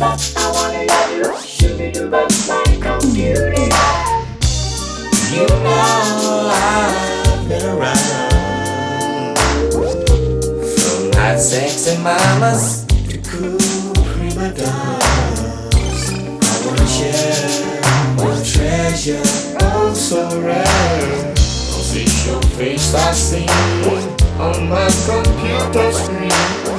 best, I wanna love you. Should be the best, like on. You know I've been around from hot sexy mamas to cool prima donnas. I wanna share my treasure, oh so rare. Don't see your face I see on my computer screen.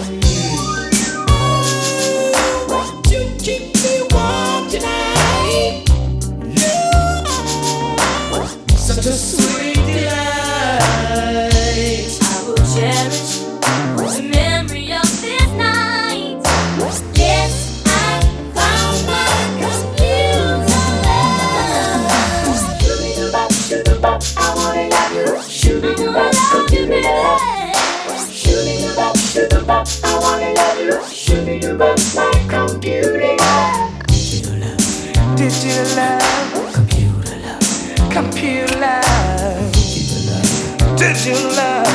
you love.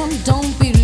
Some don't be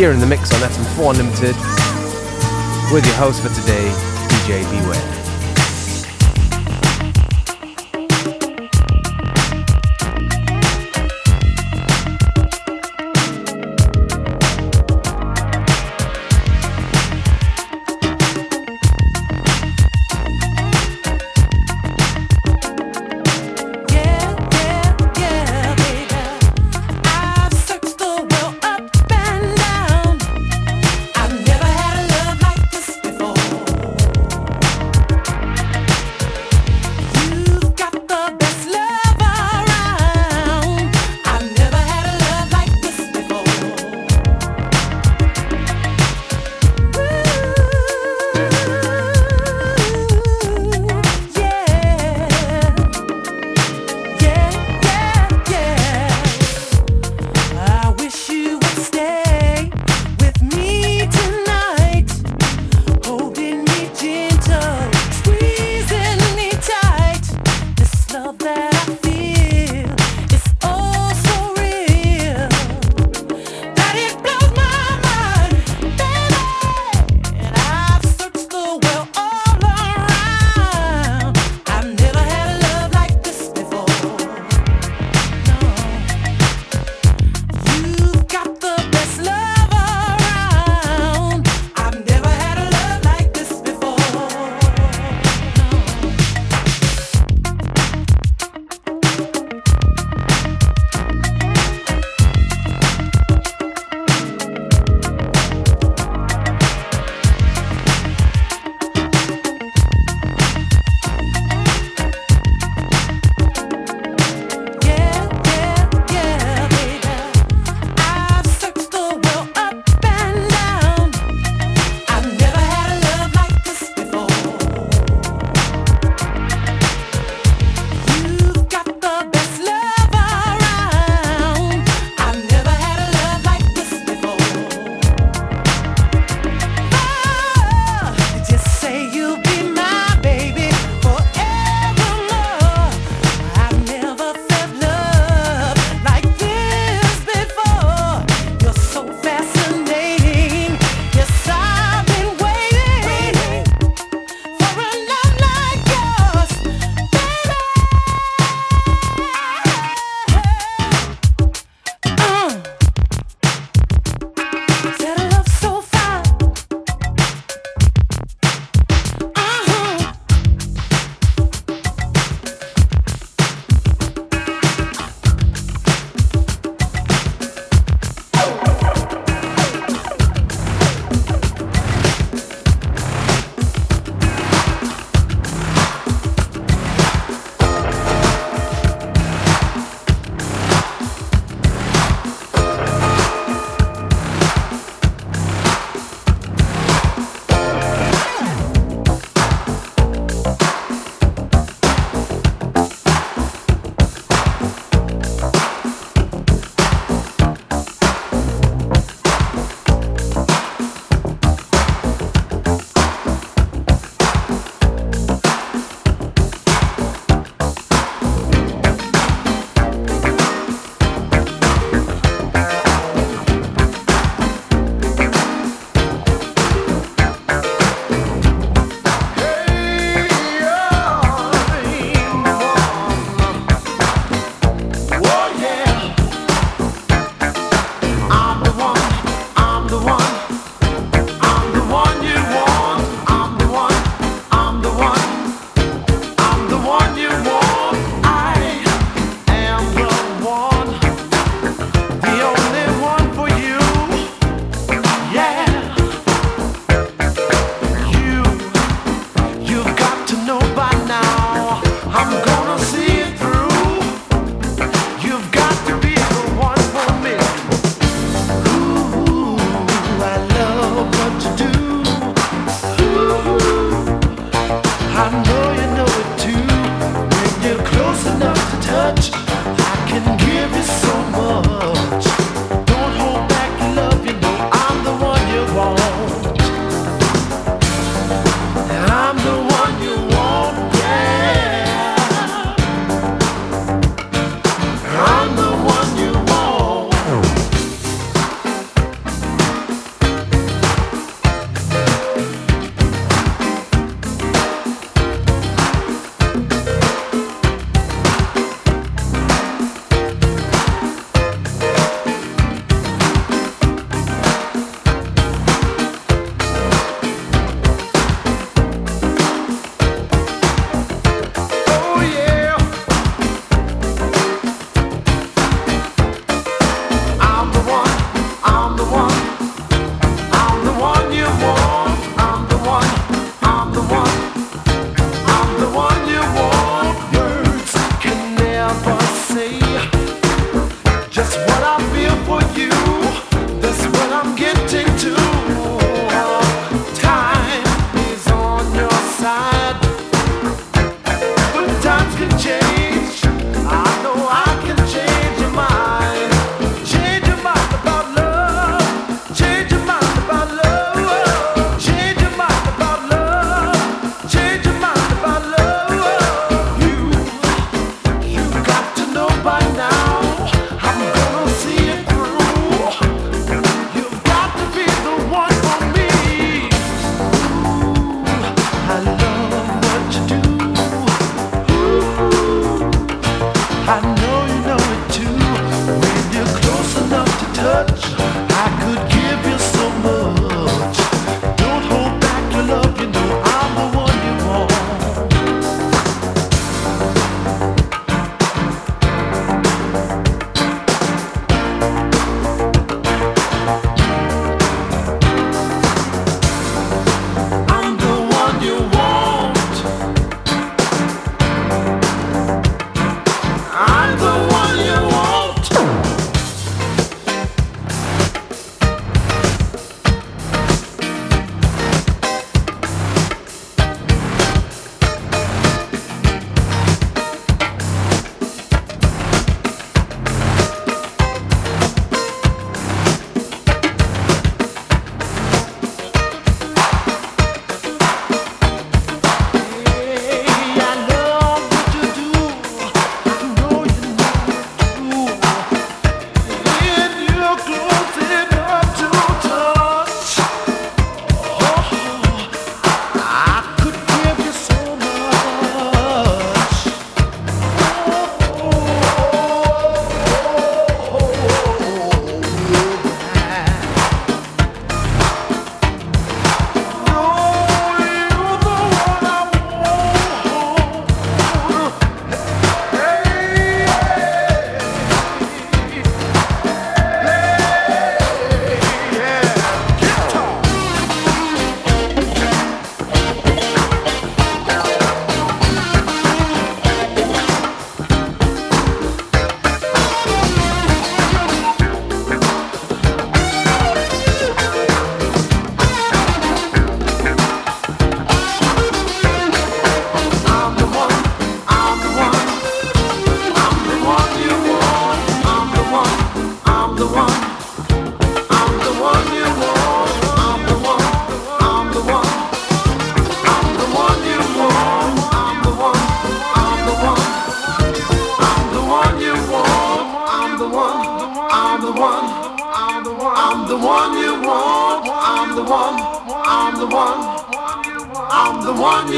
here in the mix on FM4 Unlimited with your host for today,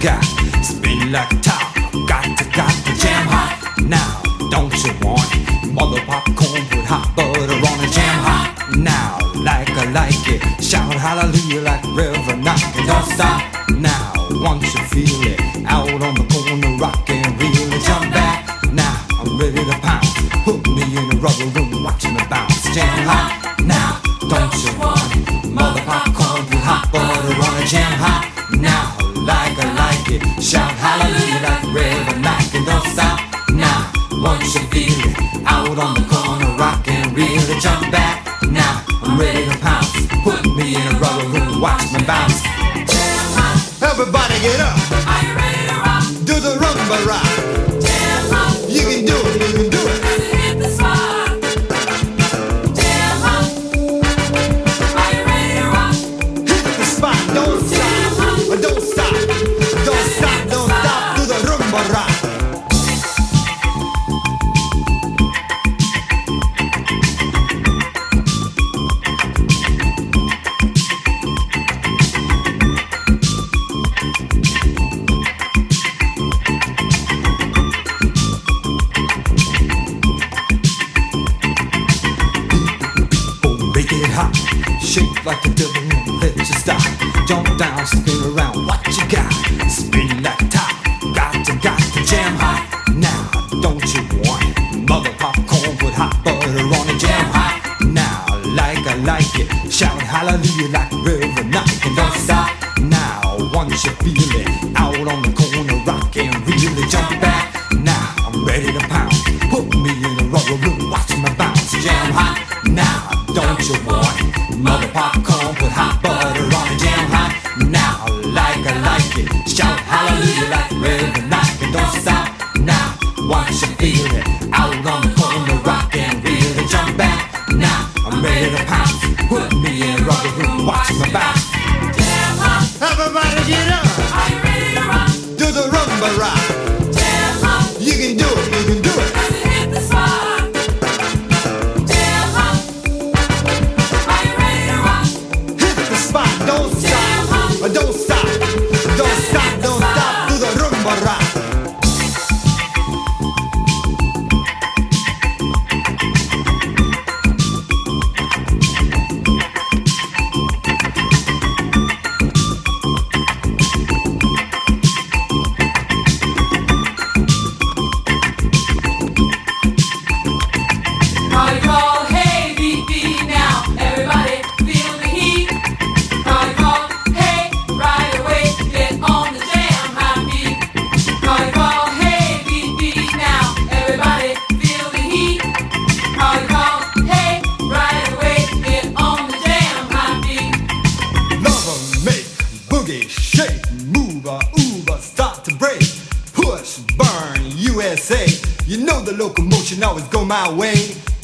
got. Spin like top, got to got the jam hot. Now, don't you want it? Mother popcorn with hot butter on a jam hot. Now, like I like it. Shout hallelujah like Reverend Knock. Don't stop. Bounce. Everybody get up.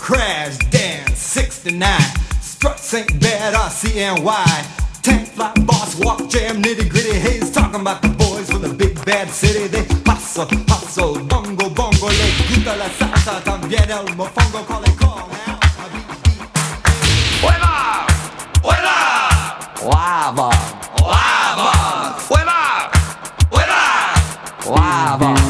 Crash, dance, 69. Struts ain't bad, RCNY. Tank fly, boss, walk, jam, nitty gritty. Hayes talking about the boys from the big bad city. They hustle, hustle, bongo, bongo, le gusta la salsa, también el mofongo, call it call now. I beat, beat. ¡Hueva! ¡Hueva! Lava, ¡Hueva! ¡Hueva! ¡Hueva! lava.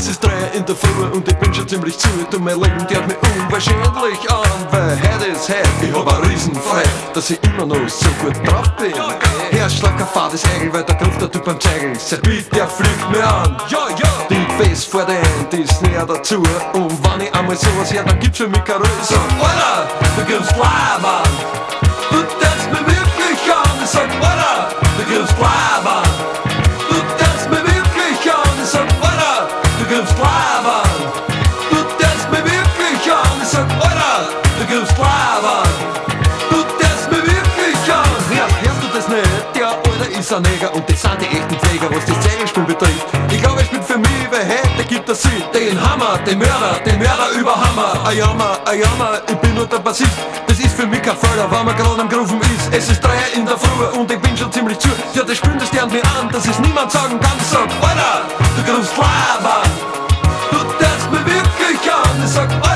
Es ist drei in der Früh und ich bin schon ziemlich zu. Du mein Leben geht mir unwahrscheinlich an, weil heute ist heute. Ich hab ein Riesenfrei, dass ich immer noch so gut drauf bin. Herzschlag, ein fades Egel, weil da trifft der Typ am Zeigel. Seit bitte, der fliegt mir an. Die Face vor der Hand ist näher dazu. Und wenn ich einmal sowas her, dann gibt's für mich keine sag, Alter, du gibst Lava. Du tanzt mir wirklich an. Ich sag, Alter, du gibst Lava. Du gibst Lava. Du tanzt mir wirklich an. Ich sag, Alter, du gibst Lava. Du tanzt mir wirklich an. Ja, hörst du das nicht? Der Alter ist ein Neger und das sind die echten Pfleger, was das Zeichenspiel betrifft. Fantasie, den Hammer, den Mörder, den Mörder über Hammer. Ayama, Ayama, ich bin nur der Bassist. Das ist für mich kein Förder, weil man gerade am Grooven ist. Es ist 3 in der Früh und ich bin schon ziemlich zu. Ja, das spürt das gern mir an, dass es niemand sagen kann. Ich sag, Alter, du kannst labern. Du darfst mir wirklich an. Ich sag, Alter,